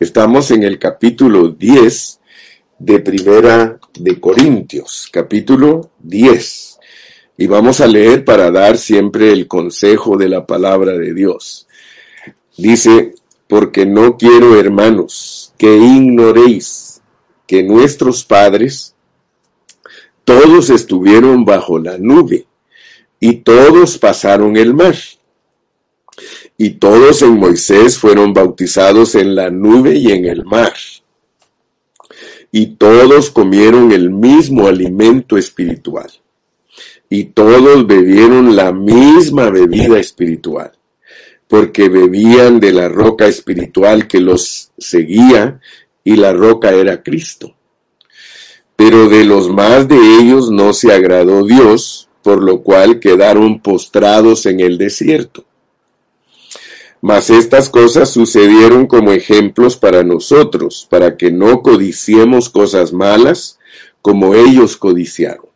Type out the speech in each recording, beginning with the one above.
Estamos en el capítulo 10 de Primera de Corintios, capítulo 10. Y vamos a leer para dar siempre el consejo de la palabra de Dios. Dice, porque no quiero, hermanos, que ignoréis que nuestros padres todos estuvieron bajo la nube y todos pasaron el mar. Y todos en Moisés fueron bautizados en la nube y en el mar. Y todos comieron el mismo alimento espiritual. Y todos bebieron la misma bebida espiritual, porque bebían de la roca espiritual que los seguía, y la roca era Cristo. Pero de los más de ellos no se agradó Dios, por lo cual quedaron postrados en el desierto. Mas estas cosas sucedieron como ejemplos para nosotros, para que no codiciemos cosas malas como ellos codiciaron.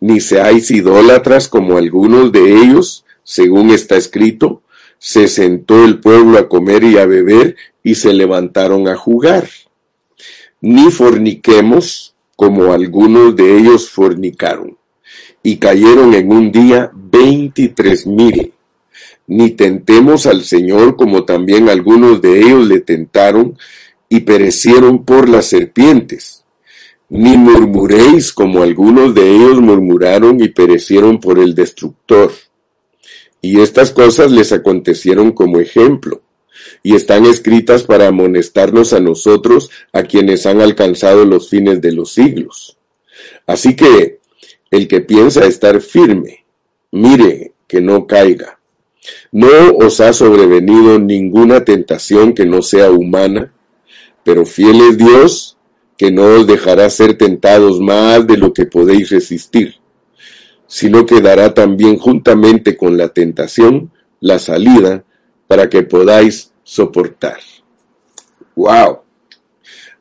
Ni seáis idólatras como algunos de ellos, según está escrito, se sentó el pueblo a comer y a beber y se levantaron a jugar. Ni forniquemos como algunos de ellos fornicaron y cayeron en un día veintitrés mil. Ni tentemos al Señor como también algunos de ellos le tentaron y perecieron por las serpientes. Ni murmuréis como algunos de ellos murmuraron y perecieron por el destructor. Y estas cosas les acontecieron como ejemplo, y están escritas para amonestarnos a nosotros, a quienes han alcanzado los fines de los siglos. Así que el que piensa estar firme, mire que no caiga. No os ha sobrevenido ninguna tentación que no sea humana, pero fiel es Dios que no os dejará ser tentados más de lo que podéis resistir, sino que dará también juntamente con la tentación la salida para que podáis soportar. ¡Wow!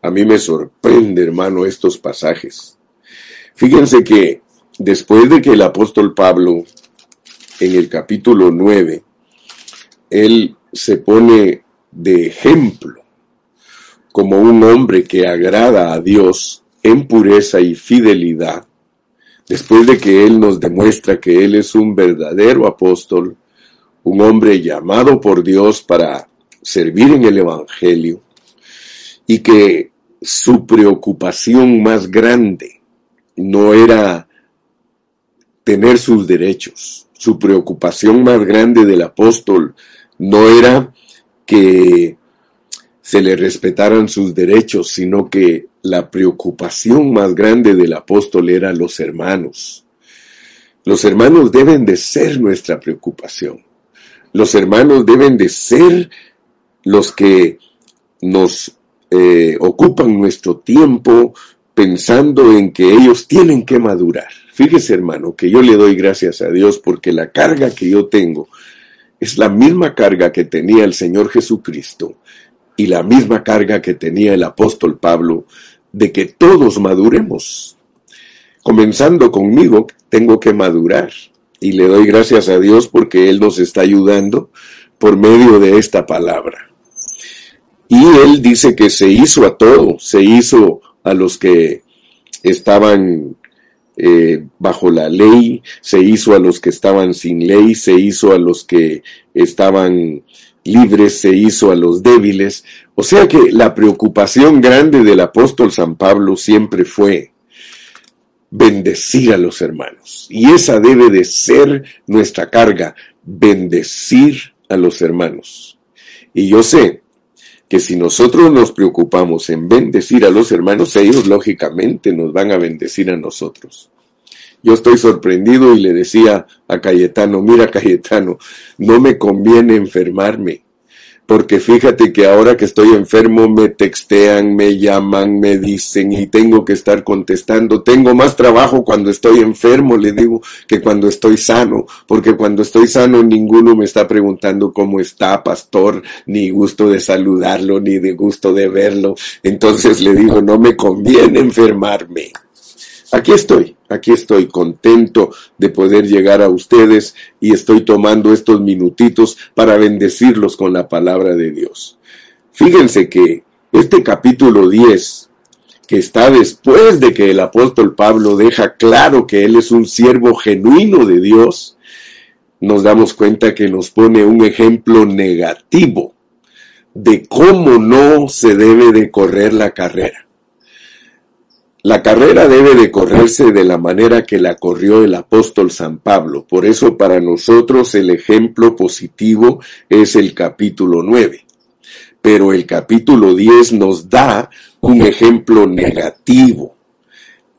A mí me sorprende, hermano, estos pasajes. Fíjense que después de que el apóstol Pablo, en el capítulo 9, él se pone de ejemplo como un hombre que agrada a Dios en pureza y fidelidad, después de que Él nos demuestra que Él es un verdadero apóstol, un hombre llamado por Dios para servir en el Evangelio, y que su preocupación más grande no era tener sus derechos. Su preocupación más grande del apóstol no era que se le respetaran sus derechos, sino que la preocupación más grande del apóstol era los hermanos. Los hermanos deben de ser nuestra preocupación. Los hermanos deben de ser los que nos eh, ocupan nuestro tiempo pensando en que ellos tienen que madurar. Fíjese, hermano, que yo le doy gracias a Dios porque la carga que yo tengo es la misma carga que tenía el Señor Jesucristo y la misma carga que tenía el apóstol Pablo de que todos maduremos. Comenzando conmigo, tengo que madurar y le doy gracias a Dios porque Él nos está ayudando por medio de esta palabra. Y Él dice que se hizo a todos, se hizo a los que estaban eh, bajo la ley, se hizo a los que estaban sin ley, se hizo a los que estaban libres, se hizo a los débiles. O sea que la preocupación grande del apóstol San Pablo siempre fue bendecir a los hermanos. Y esa debe de ser nuestra carga, bendecir a los hermanos. Y yo sé que si nosotros nos preocupamos en bendecir a los hermanos, ellos lógicamente nos van a bendecir a nosotros. Yo estoy sorprendido y le decía a Cayetano, mira Cayetano, no me conviene enfermarme porque fíjate que ahora que estoy enfermo me textean, me llaman, me dicen y tengo que estar contestando. Tengo más trabajo cuando estoy enfermo, le digo, que cuando estoy sano, porque cuando estoy sano ninguno me está preguntando cómo está, pastor, ni gusto de saludarlo, ni de gusto de verlo. Entonces le digo, no me conviene enfermarme. Aquí estoy, aquí estoy contento de poder llegar a ustedes y estoy tomando estos minutitos para bendecirlos con la palabra de Dios. Fíjense que este capítulo 10, que está después de que el apóstol Pablo deja claro que él es un siervo genuino de Dios, nos damos cuenta que nos pone un ejemplo negativo de cómo no se debe de correr la carrera. La carrera debe de correrse de la manera que la corrió el apóstol San Pablo. Por eso para nosotros el ejemplo positivo es el capítulo 9. Pero el capítulo 10 nos da un ejemplo negativo.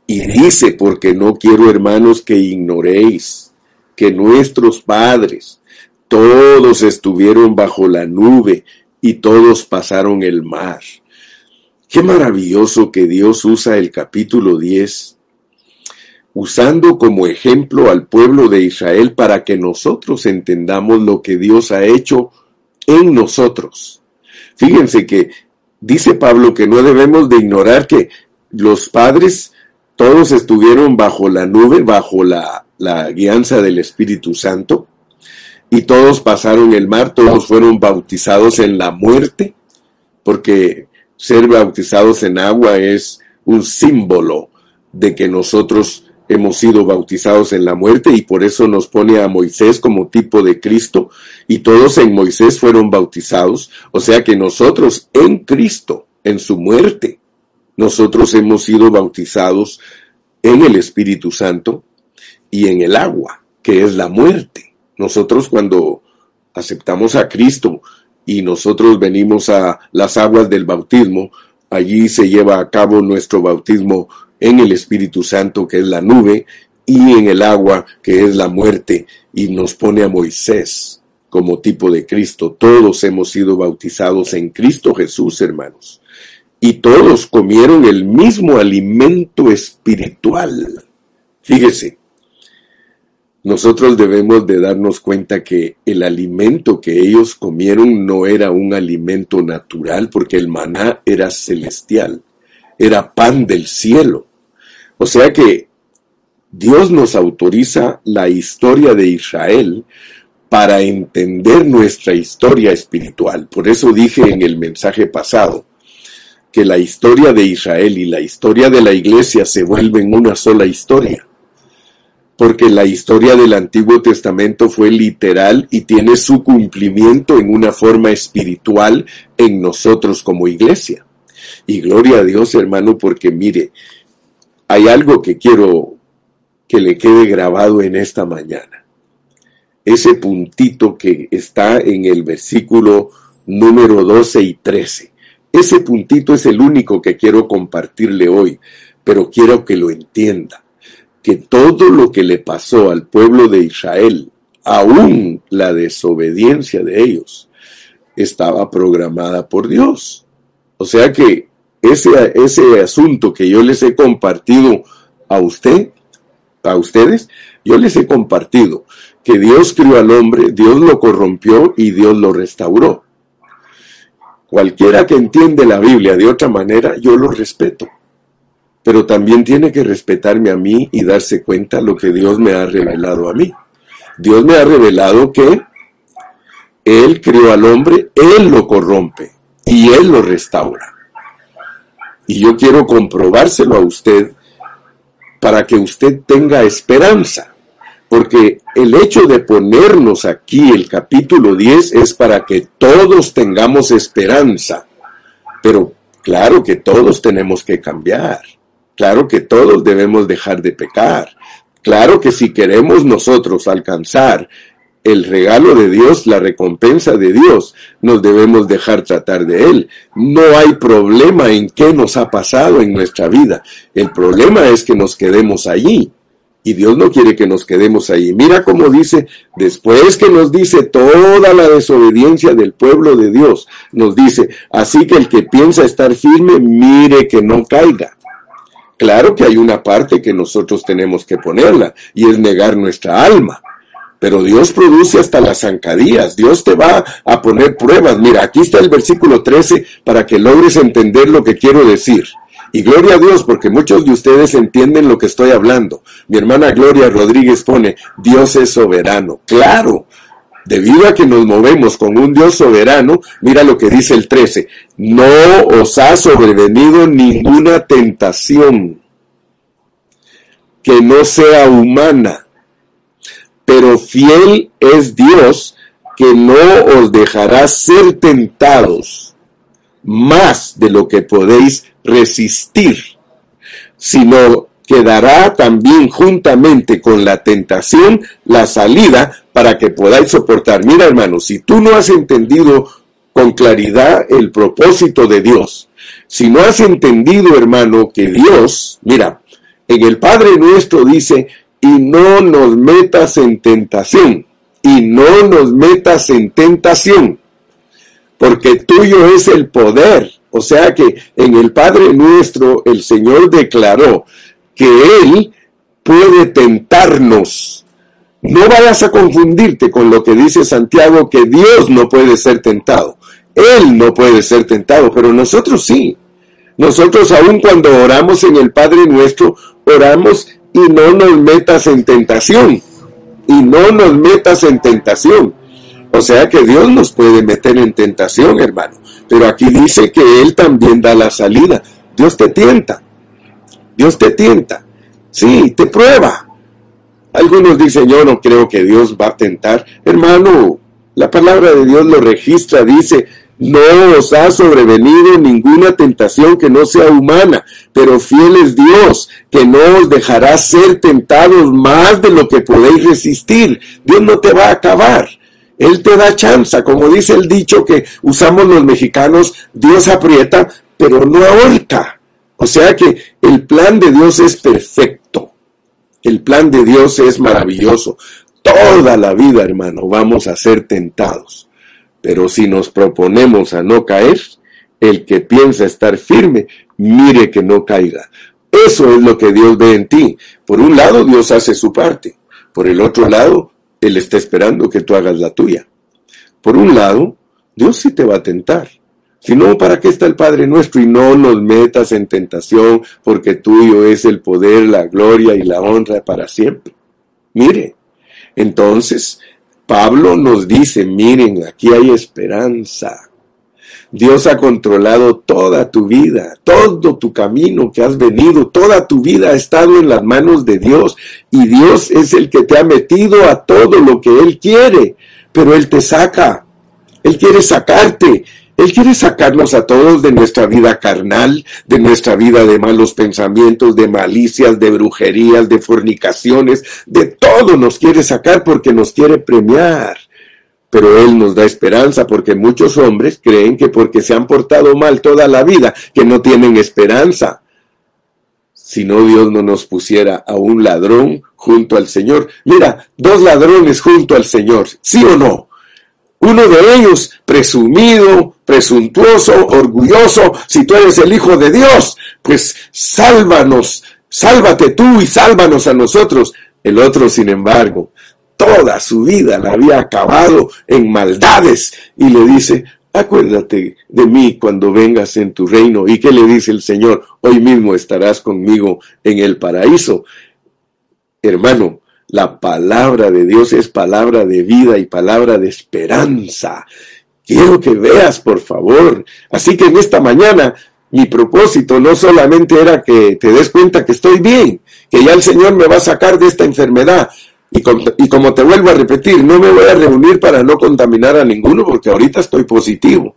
Y dice, porque no quiero hermanos que ignoréis que nuestros padres todos estuvieron bajo la nube y todos pasaron el mar. Qué maravilloso que Dios usa el capítulo 10 usando como ejemplo al pueblo de Israel para que nosotros entendamos lo que Dios ha hecho en nosotros. Fíjense que dice Pablo que no debemos de ignorar que los padres todos estuvieron bajo la nube, bajo la, la guianza del Espíritu Santo, y todos pasaron el mar, todos fueron bautizados en la muerte, porque ser bautizados en agua es un símbolo de que nosotros hemos sido bautizados en la muerte y por eso nos pone a Moisés como tipo de Cristo y todos en Moisés fueron bautizados, o sea que nosotros en Cristo, en su muerte, nosotros hemos sido bautizados en el Espíritu Santo y en el agua, que es la muerte. Nosotros cuando aceptamos a Cristo y nosotros venimos a las aguas del bautismo, allí se lleva a cabo nuestro bautismo en el Espíritu Santo, que es la nube, y en el agua, que es la muerte, y nos pone a Moisés como tipo de Cristo. Todos hemos sido bautizados en Cristo Jesús, hermanos. Y todos comieron el mismo alimento espiritual. Fíjese, nosotros debemos de darnos cuenta que el alimento que ellos comieron no era un alimento natural, porque el maná era celestial, era pan del cielo. O sea que Dios nos autoriza la historia de Israel para entender nuestra historia espiritual. Por eso dije en el mensaje pasado que la historia de Israel y la historia de la iglesia se vuelven una sola historia porque la historia del Antiguo Testamento fue literal y tiene su cumplimiento en una forma espiritual en nosotros como iglesia. Y gloria a Dios, hermano, porque mire, hay algo que quiero que le quede grabado en esta mañana. Ese puntito que está en el versículo número 12 y 13. Ese puntito es el único que quiero compartirle hoy, pero quiero que lo entienda que todo lo que le pasó al pueblo de Israel, aún la desobediencia de ellos, estaba programada por Dios. O sea que ese, ese asunto que yo les he compartido a usted, a ustedes, yo les he compartido que Dios crió al hombre, Dios lo corrompió y Dios lo restauró. Cualquiera que entiende la Biblia de otra manera, yo lo respeto pero también tiene que respetarme a mí y darse cuenta lo que Dios me ha revelado a mí. Dios me ha revelado que Él crió al hombre, Él lo corrompe y Él lo restaura. Y yo quiero comprobárselo a usted para que usted tenga esperanza. Porque el hecho de ponernos aquí el capítulo 10 es para que todos tengamos esperanza. Pero claro que todos tenemos que cambiar. Claro que todos debemos dejar de pecar. Claro que si queremos nosotros alcanzar el regalo de Dios, la recompensa de Dios, nos debemos dejar tratar de Él. No hay problema en qué nos ha pasado en nuestra vida. El problema es que nos quedemos allí. Y Dios no quiere que nos quedemos allí. Mira cómo dice, después que nos dice toda la desobediencia del pueblo de Dios, nos dice, así que el que piensa estar firme, mire que no caiga. Claro que hay una parte que nosotros tenemos que ponerla y es negar nuestra alma. Pero Dios produce hasta las zancadillas. Dios te va a poner pruebas. Mira, aquí está el versículo 13 para que logres entender lo que quiero decir. Y gloria a Dios, porque muchos de ustedes entienden lo que estoy hablando. Mi hermana Gloria Rodríguez pone, Dios es soberano. Claro, debido a que nos movemos con un Dios soberano, mira lo que dice el 13, no os ha sobrevenido ninguna tentación que no sea humana, pero fiel es Dios que no os dejará ser tentados más de lo que podéis resistir, sino que dará también juntamente con la tentación la salida para que podáis soportar. Mira hermano, si tú no has entendido con claridad el propósito de Dios, si no has entendido hermano que Dios, mira, en el Padre nuestro dice, y no nos metas en tentación, y no nos metas en tentación, porque tuyo es el poder. O sea que en el Padre nuestro el Señor declaró que Él puede tentarnos. No vayas a confundirte con lo que dice Santiago, que Dios no puede ser tentado. Él no puede ser tentado, pero nosotros sí. Nosotros aun cuando oramos en el Padre nuestro, oramos y no nos metas en tentación. Y no nos metas en tentación. O sea que Dios nos puede meter en tentación, hermano. Pero aquí dice que Él también da la salida. Dios te tienta. Dios te tienta. Sí, te prueba. Algunos dicen, yo no creo que Dios va a tentar. Hermano, la palabra de Dios lo registra, dice, no os ha sobrevenido ninguna tentación que no sea humana, pero fiel es Dios, que no os dejará ser tentados más de lo que podéis resistir. Dios no te va a acabar. Él te da chanza, como dice el dicho que usamos los mexicanos, Dios aprieta, pero no ahorca. O sea que el plan de Dios es perfecto. El plan de Dios es maravilloso. Toda la vida, hermano, vamos a ser tentados. Pero si nos proponemos a no caer, el que piensa estar firme, mire que no caiga. Eso es lo que Dios ve en ti. Por un lado, Dios hace su parte. Por el otro lado, Él está esperando que tú hagas la tuya. Por un lado, Dios sí te va a tentar. Si no, ¿para qué está el Padre nuestro? Y no nos metas en tentación, porque tuyo es el poder, la gloria y la honra para siempre. Mire, entonces Pablo nos dice, miren, aquí hay esperanza. Dios ha controlado toda tu vida, todo tu camino que has venido, toda tu vida ha estado en las manos de Dios y Dios es el que te ha metido a todo lo que Él quiere, pero Él te saca, Él quiere sacarte él quiere sacarnos a todos de nuestra vida carnal, de nuestra vida de malos pensamientos, de malicias, de brujerías, de fornicaciones, de todo nos quiere sacar porque nos quiere premiar. Pero Él nos da esperanza porque muchos hombres creen que porque se han portado mal toda la vida, que no tienen esperanza. Si no Dios no nos pusiera a un ladrón junto al Señor. Mira, dos ladrones junto al Señor, ¿sí o no? Uno de ellos, presumido, presuntuoso, orgulloso, si tú eres el Hijo de Dios, pues sálvanos, sálvate tú y sálvanos a nosotros. El otro, sin embargo, toda su vida la había acabado en maldades y le dice, acuérdate de mí cuando vengas en tu reino. ¿Y qué le dice el Señor? Hoy mismo estarás conmigo en el paraíso. Hermano, la palabra de Dios es palabra de vida y palabra de esperanza. Quiero que veas, por favor. Así que en esta mañana mi propósito no solamente era que te des cuenta que estoy bien, que ya el Señor me va a sacar de esta enfermedad. Y, como te vuelvo a repetir, no me voy a reunir para no contaminar a ninguno porque ahorita estoy positivo.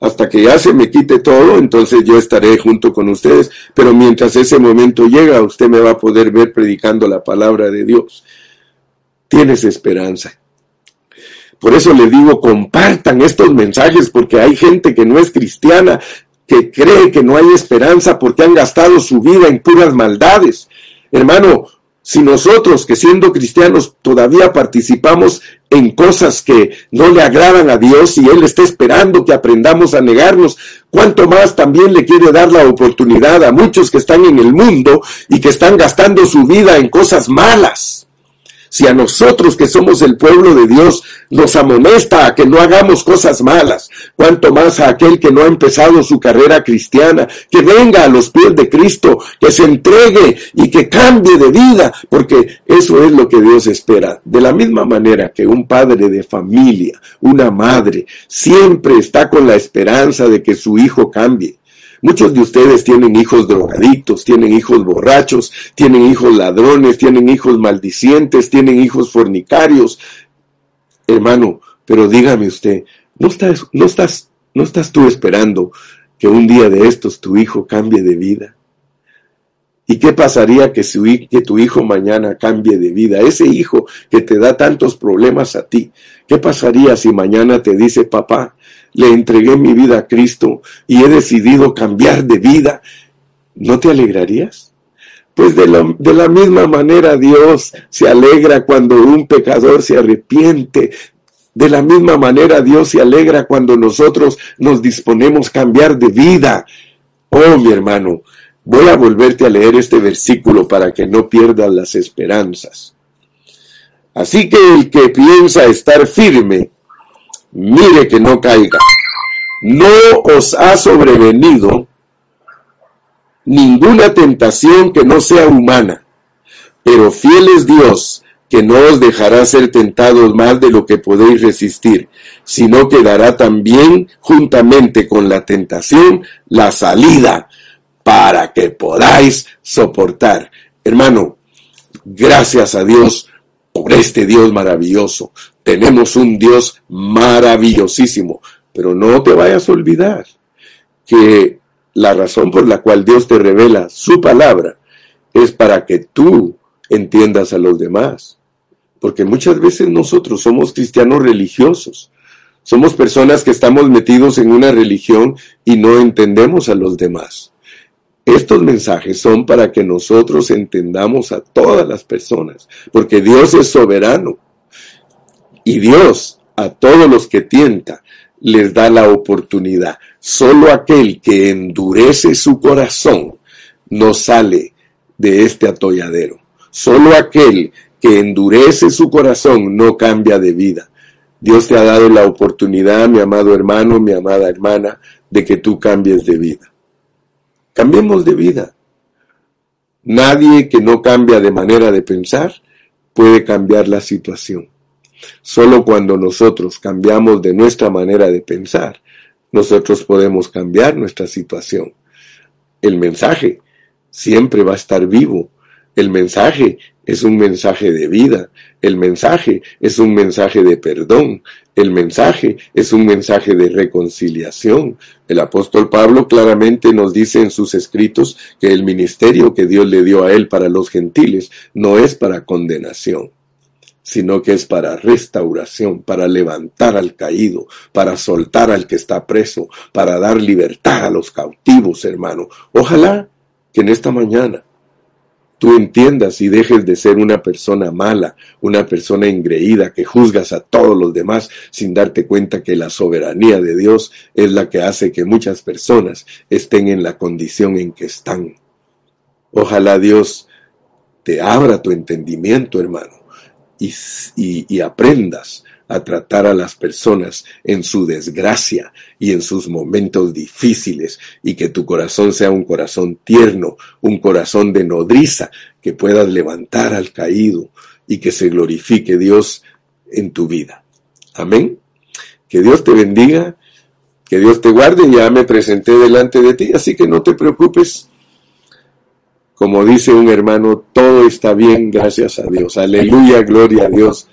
Hasta que ya se me quite todo, entonces yo estaré junto con ustedes. Pero mientras ese momento llega, usted me va a poder ver predicando la palabra de Dios. Tienes esperanza. Por eso le digo, compartan estos mensajes porque hay gente que no es cristiana, que cree que no hay esperanza porque han gastado su vida en puras maldades. Hermano, si nosotros que siendo cristianos todavía participamos en cosas que no le agradan a Dios y Él está esperando que aprendamos a negarnos, cuánto más también le quiere dar la oportunidad a muchos que están en el mundo y que están gastando su vida en cosas malas. Si a nosotros que somos el pueblo de Dios nos amonesta a que no hagamos cosas malas, cuanto más a aquel que no ha empezado su carrera cristiana, que venga a los pies de Cristo, que se entregue y que cambie de vida, porque eso es lo que Dios espera. De la misma manera que un padre de familia, una madre, siempre está con la esperanza de que su hijo cambie. Muchos de ustedes tienen hijos drogadictos, tienen hijos borrachos, tienen hijos ladrones, tienen hijos maldicientes, tienen hijos fornicarios. Hermano, pero dígame usted, ¿no estás, no estás, no estás tú esperando que un día de estos tu hijo cambie de vida? ¿Y qué pasaría que, que tu hijo mañana cambie de vida? Ese hijo que te da tantos problemas a ti, ¿qué pasaría si mañana te dice, papá, le entregué mi vida a Cristo y he decidido cambiar de vida? ¿No te alegrarías? Pues de la, misma manera Dios se alegra cuando un pecador se arrepiente, de la misma manera Dios se alegra cuando nosotros nos disponemos a cambiar de vida. Oh, mi hermano, Voy a volverte a leer este versículo para que no pierdas las esperanzas. Así que el que piensa estar firme, mire que no caiga. No os ha sobrevenido ninguna tentación que no sea humana, pero fiel es Dios, que no os dejará ser tentados más de lo que podéis resistir, sino que dará también juntamente con la tentación la salida para que podáis soportar. Hermano, gracias a Dios por este Dios maravilloso. Tenemos un Dios maravillosísimo, pero no te vayas a olvidar que la razón por la cual Dios te revela su palabra es para que tú entiendas a los demás. Porque muchas veces nosotros somos cristianos religiosos. Somos personas que estamos metidos en una religión y no entendemos a los demás. Estos mensajes son para que nosotros entendamos a todas las personas, porque Dios es soberano. Y Dios a todos los que tienta les da la oportunidad. Solo aquel que endurece su corazón no sale de este atolladero. Solo aquel que endurece su corazón no cambia de vida. Dios te ha dado la oportunidad, mi amado hermano, mi amada hermana, de que tú cambies de vida. Cambiemos de vida. Nadie que no cambia de manera de pensar puede cambiar la situación. Solo cuando nosotros cambiamos de nuestra manera de pensar, nosotros podemos cambiar nuestra situación. El mensaje siempre va a estar vivo. El mensaje es un mensaje de vida. El mensaje es un mensaje de perdón. El mensaje es un mensaje de reconciliación. El apóstol Pablo claramente nos dice en sus escritos que el ministerio que Dios le dio a él para los gentiles no es para condenación, sino que es para restauración, para levantar al caído, para soltar al que está preso, para dar libertad a los cautivos, hermano. Ojalá que en esta mañana tú entiendas y dejes de ser una persona mala, una persona engreída que juzgas a todos los demás sin darte cuenta que la soberanía de Dios es la que hace que muchas personas estén en la condición en que están. Ojalá Dios te abra tu entendimiento, hermano, y, y, aprendas a tratar a las personas en su desgracia y en sus momentos difíciles y que tu corazón sea un corazón tierno, un corazón de nodriza, que puedas levantar al caído y que se glorifique Dios en tu vida. Amén. Que Dios te bendiga, que Dios te guarde. Ya me presenté delante de ti, así que no te preocupes. Como dice un hermano, todo está bien, gracias a Dios. Aleluya, gloria a Dios.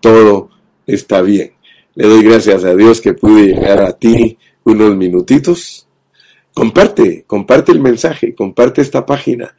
Todo está bien. Le doy gracias a Dios que pude llegar a ti unos minutitos. Comparte, comparte el mensaje, comparte esta página